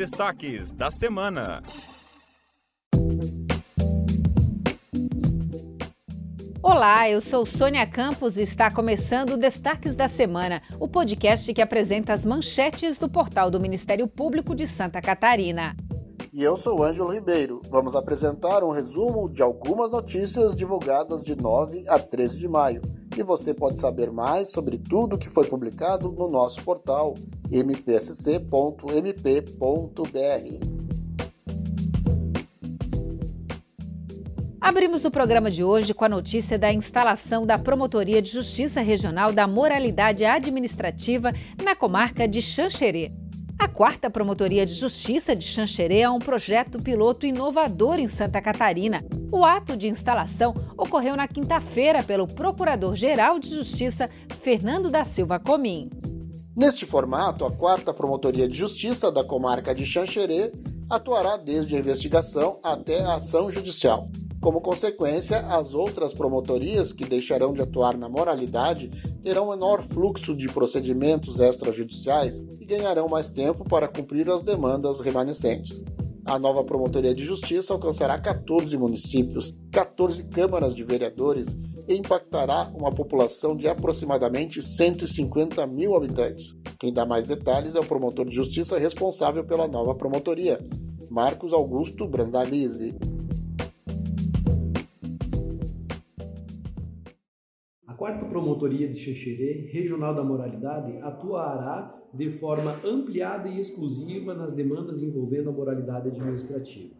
destaques da semana. Olá, eu sou Sônia Campos e está começando o Destaques da Semana, o podcast que apresenta as manchetes do portal do Ministério Público de Santa Catarina. E eu sou Ângelo Ribeiro. Vamos apresentar um resumo de algumas notícias divulgadas de 9 a 13 de maio. E você pode saber mais sobre tudo que foi publicado no nosso portal mpsc.mp.br. Abrimos o programa de hoje com a notícia da instalação da Promotoria de Justiça Regional da Moralidade Administrativa na comarca de Xanxerê. A quarta Promotoria de Justiça de Xanxerê é um projeto piloto inovador em Santa Catarina. O ato de instalação ocorreu na quinta-feira pelo Procurador-Geral de Justiça, Fernando da Silva Comim. Neste formato, a quarta Promotoria de Justiça da comarca de Xanxerê atuará desde a investigação até a ação judicial. Como consequência, as outras promotorias que deixarão de atuar na moralidade terão menor fluxo de procedimentos extrajudiciais e ganharão mais tempo para cumprir as demandas remanescentes. A nova Promotoria de Justiça alcançará 14 municípios, 14 câmaras de vereadores e impactará uma população de aproximadamente 150 mil habitantes. Quem dá mais detalhes é o promotor de justiça responsável pela nova promotoria, Marcos Augusto Brandalize. quarta Promotoria de Xanxerê, Regional da Moralidade, atuará de forma ampliada e exclusiva nas demandas envolvendo a moralidade administrativa.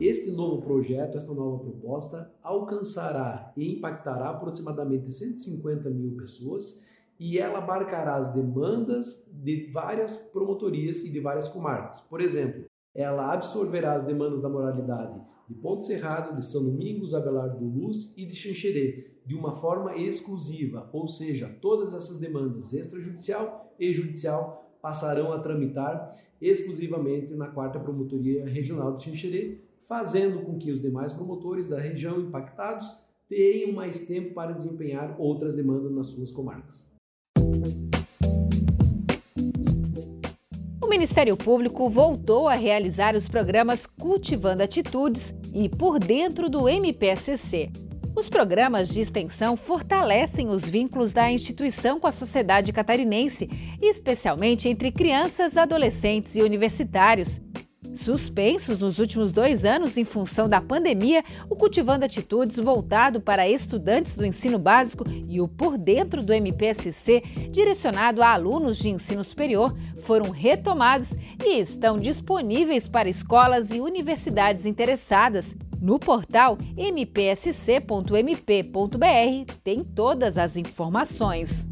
Este novo projeto, esta nova proposta, alcançará e impactará aproximadamente 150 mil pessoas e ela abarcará as demandas de várias promotorias e de várias comarcas. Por exemplo, ela absorverá as demandas da moralidade de Ponte Serrado, de São Domingos, Abelardo do Luz e de Xanxerê, de uma forma exclusiva, ou seja, todas essas demandas extrajudicial e judicial passarão a tramitar exclusivamente na quarta Promotoria Regional de Xanxerê, fazendo com que os demais promotores da região impactados tenham mais tempo para desempenhar outras demandas nas suas comarcas. O Ministério Público voltou a realizar os programas Cultivando Atitudes e Por Dentro do MPSC. Os programas de extensão fortalecem os vínculos da instituição com a sociedade catarinense, especialmente entre crianças, adolescentes e universitários. Suspensos nos últimos dois anos em função da pandemia, o Cultivando Atitudes, voltado para estudantes do ensino básico, e o Por Dentro do MPSC, direcionado a alunos de ensino superior, foram retomados e estão disponíveis para escolas e universidades interessadas. No portal mpsc.mp.br tem todas as informações.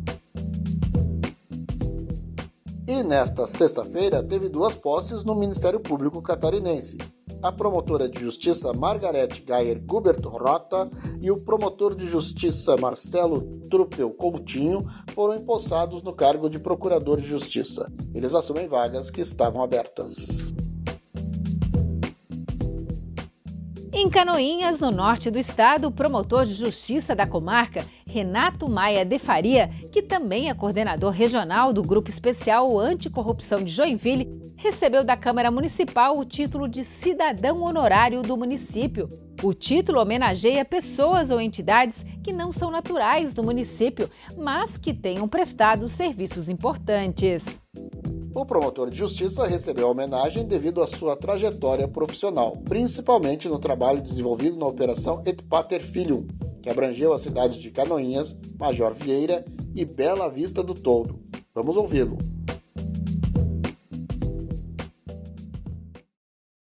E nesta sexta-feira teve duas posses no Ministério Público Catarinense. A promotora de justiça Margarete Gayer Gubert Rota e o promotor de justiça Marcelo Trupel Coutinho foram empossados no cargo de procurador de justiça. Eles assumem vagas que estavam abertas. Em Canoinhas, no norte do estado, o promotor de justiça da comarca, Renato Maia de Faria, que também é coordenador regional do Grupo Especial Anticorrupção de Joinville, recebeu da Câmara Municipal o título de Cidadão Honorário do município. O título homenageia pessoas ou entidades que não são naturais do município, mas que tenham prestado serviços importantes. O promotor de justiça recebeu a homenagem devido à sua trajetória profissional, principalmente no trabalho desenvolvido na Operação Et Pater Filium, que abrangeu as cidades de Canoinhas, Major Vieira e Bela Vista do Toldo. Vamos ouvi-lo.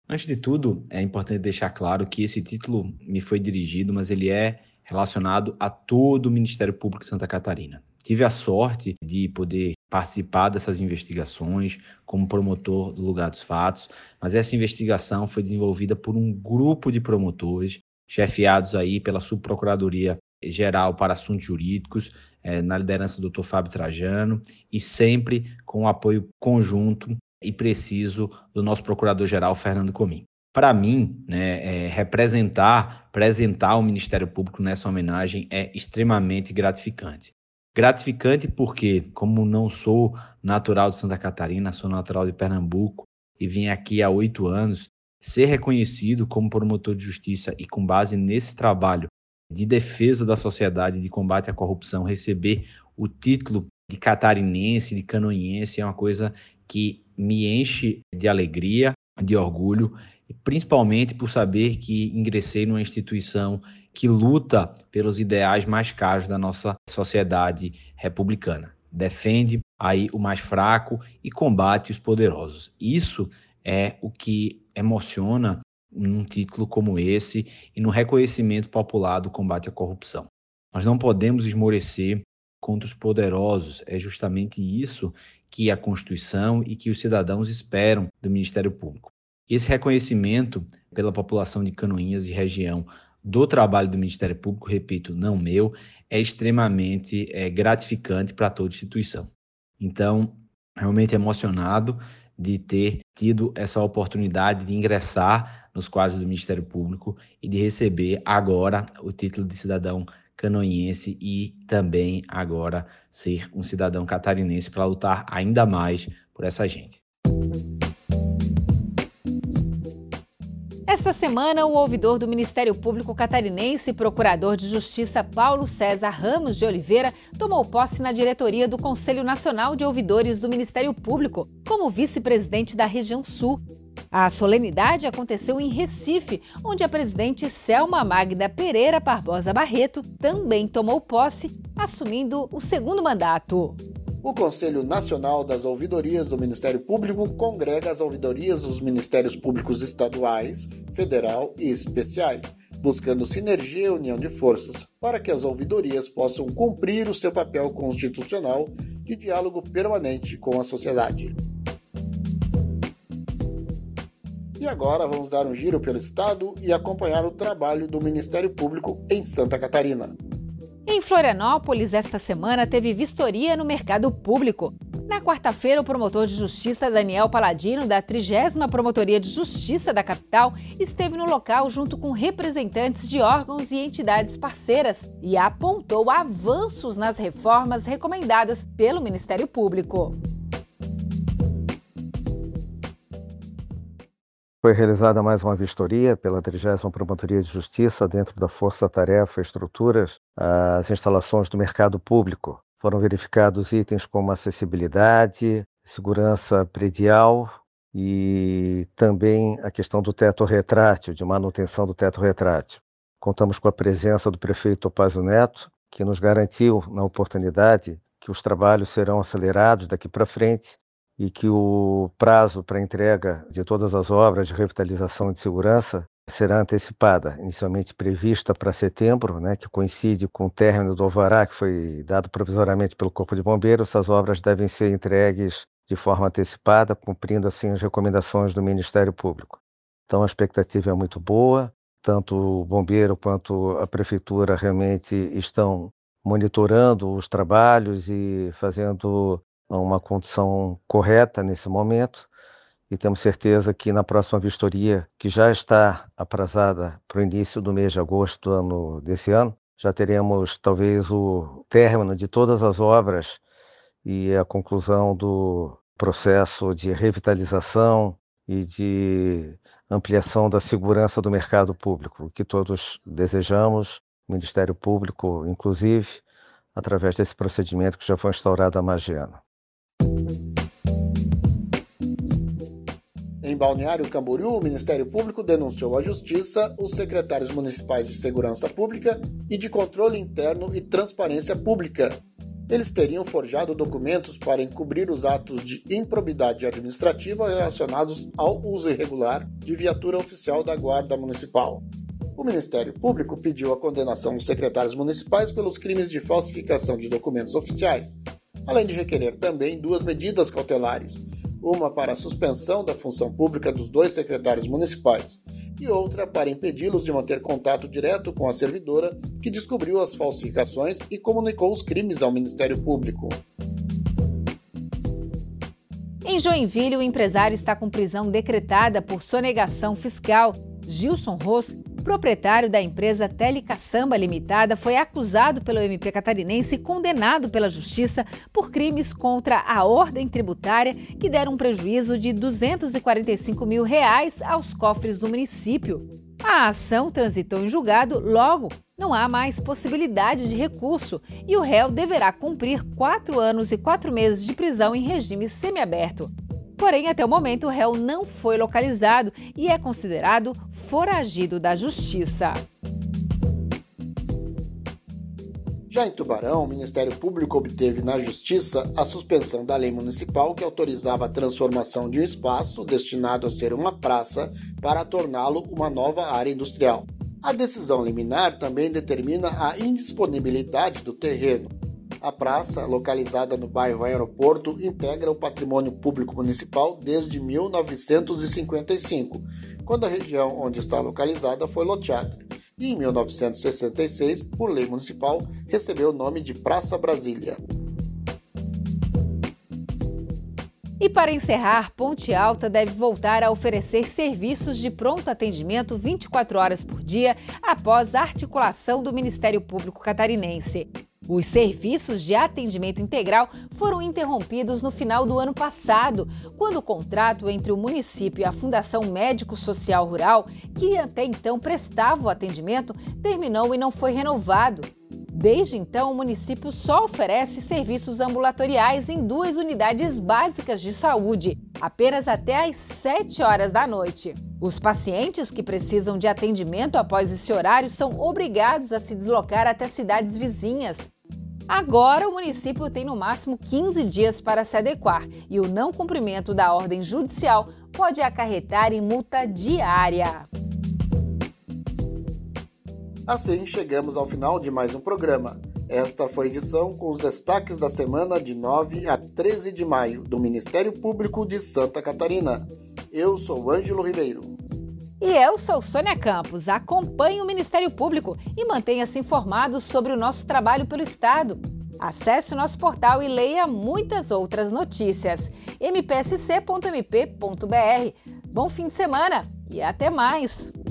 Antes de tudo, é importante deixar claro que esse título me foi dirigido, mas ele é relacionado a todo o Ministério Público de Santa Catarina. Tive a sorte de poder participar dessas investigações como promotor do lugar dos fatos, mas essa investigação foi desenvolvida por um grupo de promotores, chefiados aí pela Subprocuradoria Geral para Assuntos Jurídicos, eh, na liderança do Dr. Fábio Trajano, e sempre com o apoio conjunto e preciso do nosso Procurador-Geral, Fernando Comim. Para mim, né, é, representar, apresentar o Ministério Público nessa homenagem é extremamente gratificante. Gratificante porque, como não sou natural de Santa Catarina, sou natural de Pernambuco e vim aqui há oito anos, ser reconhecido como promotor de justiça e com base nesse trabalho de defesa da sociedade, de combate à corrupção, receber o título de catarinense, de canoiense, é uma coisa que me enche de alegria, de orgulho, principalmente por saber que ingressei numa instituição que luta pelos ideais mais caros da nossa sociedade republicana. Defende aí o mais fraco e combate os poderosos. Isso é o que emociona num título como esse e no reconhecimento popular do combate à corrupção. Nós não podemos esmorecer contra os poderosos. É justamente isso que a Constituição e que os cidadãos esperam do Ministério Público. Esse reconhecimento pela população de Canoinhas e região do trabalho do Ministério Público, repito, não meu, é extremamente é, gratificante para toda instituição. Então, realmente emocionado de ter tido essa oportunidade de ingressar nos quadros do Ministério Público e de receber agora o título de cidadão canoiense e também agora ser um cidadão catarinense para lutar ainda mais por essa gente. Esta semana, o ouvidor do Ministério Público Catarinense e procurador de Justiça Paulo César Ramos de Oliveira tomou posse na diretoria do Conselho Nacional de Ouvidores do Ministério Público, como vice-presidente da região Sul. A solenidade aconteceu em Recife, onde a presidente Selma Magda Pereira Barbosa Barreto também tomou posse, assumindo o segundo mandato. O Conselho Nacional das Ouvidorias do Ministério Público congrega as ouvidorias dos Ministérios Públicos Estaduais, Federal e Especiais, buscando sinergia e união de forças, para que as ouvidorias possam cumprir o seu papel constitucional de diálogo permanente com a sociedade. E agora vamos dar um giro pelo Estado e acompanhar o trabalho do Ministério Público em Santa Catarina. Em Florianópolis, esta semana teve vistoria no mercado público. Na quarta-feira, o promotor de justiça Daniel Paladino, da 30 Promotoria de Justiça da capital, esteve no local junto com representantes de órgãos e entidades parceiras e apontou avanços nas reformas recomendadas pelo Ministério Público. Foi realizada mais uma vistoria pela 30 Promotoria de Justiça dentro da Força Tarefa Estruturas, as instalações do mercado público. Foram verificados itens como acessibilidade, segurança predial e também a questão do teto retrátil, de manutenção do teto retrátil. Contamos com a presença do prefeito Opazio Neto, que nos garantiu na oportunidade que os trabalhos serão acelerados daqui para frente e que o prazo para entrega de todas as obras de revitalização de segurança será antecipada, inicialmente prevista para setembro, né, que coincide com o término do alvará que foi dado provisoriamente pelo Corpo de Bombeiros. Essas obras devem ser entregues de forma antecipada, cumprindo assim as recomendações do Ministério Público. Então a expectativa é muito boa, tanto o bombeiro quanto a prefeitura realmente estão monitorando os trabalhos e fazendo uma condição correta nesse momento e temos certeza que na próxima vistoria, que já está aprazada para o início do mês de agosto do ano, desse ano, já teremos talvez o término de todas as obras e a conclusão do processo de revitalização e de ampliação da segurança do mercado público, que todos desejamos, o Ministério Público, inclusive, através desse procedimento que já foi instaurado há mais de ano. Em Balneário Camboriú, o Ministério Público denunciou à Justiça os secretários municipais de Segurança Pública e de Controle Interno e Transparência Pública. Eles teriam forjado documentos para encobrir os atos de improbidade administrativa relacionados ao uso irregular de viatura oficial da Guarda Municipal. O Ministério Público pediu a condenação dos secretários municipais pelos crimes de falsificação de documentos oficiais, além de requerer também duas medidas cautelares, uma para a suspensão da função pública dos dois secretários municipais e outra para impedi-los de manter contato direto com a servidora que descobriu as falsificações e comunicou os crimes ao Ministério Público. Em Joinville, o empresário está com prisão decretada por sonegação fiscal. Gilson Ross proprietário da empresa Telecaçamba Limitada, foi acusado pelo MP catarinense e condenado pela Justiça por crimes contra a ordem tributária que deram um prejuízo de 245 mil reais aos cofres do município. A ação transitou em julgado, logo não há mais possibilidade de recurso e o réu deverá cumprir quatro anos e quatro meses de prisão em regime semiaberto. Porém, até o momento, o réu não foi localizado e é considerado foragido da justiça. Já em Tubarão, o Ministério Público obteve na Justiça a suspensão da lei municipal que autorizava a transformação de um espaço destinado a ser uma praça para torná-lo uma nova área industrial. A decisão liminar também determina a indisponibilidade do terreno, a praça, localizada no bairro Aeroporto, integra o patrimônio público municipal desde 1955, quando a região onde está localizada foi loteada. E em 1966, por lei municipal, recebeu o nome de Praça Brasília. E para encerrar, Ponte Alta deve voltar a oferecer serviços de pronto atendimento 24 horas por dia após a articulação do Ministério Público Catarinense. Os serviços de atendimento integral foram interrompidos no final do ano passado, quando o contrato entre o município e a Fundação Médico Social Rural, que até então prestava o atendimento, terminou e não foi renovado. Desde então, o município só oferece serviços ambulatoriais em duas unidades básicas de saúde, apenas até às 7 horas da noite. Os pacientes que precisam de atendimento após esse horário são obrigados a se deslocar até cidades vizinhas. Agora, o município tem no máximo 15 dias para se adequar e o não cumprimento da ordem judicial pode acarretar em multa diária. Assim, chegamos ao final de mais um programa. Esta foi a edição com os destaques da semana de 9 a 13 de maio do Ministério Público de Santa Catarina. Eu sou Ângelo Ribeiro. E eu sou Sônia Campos. Acompanhe o Ministério Público e mantenha-se informado sobre o nosso trabalho pelo Estado. Acesse o nosso portal e leia muitas outras notícias. mpsc.mp.br. Bom fim de semana e até mais!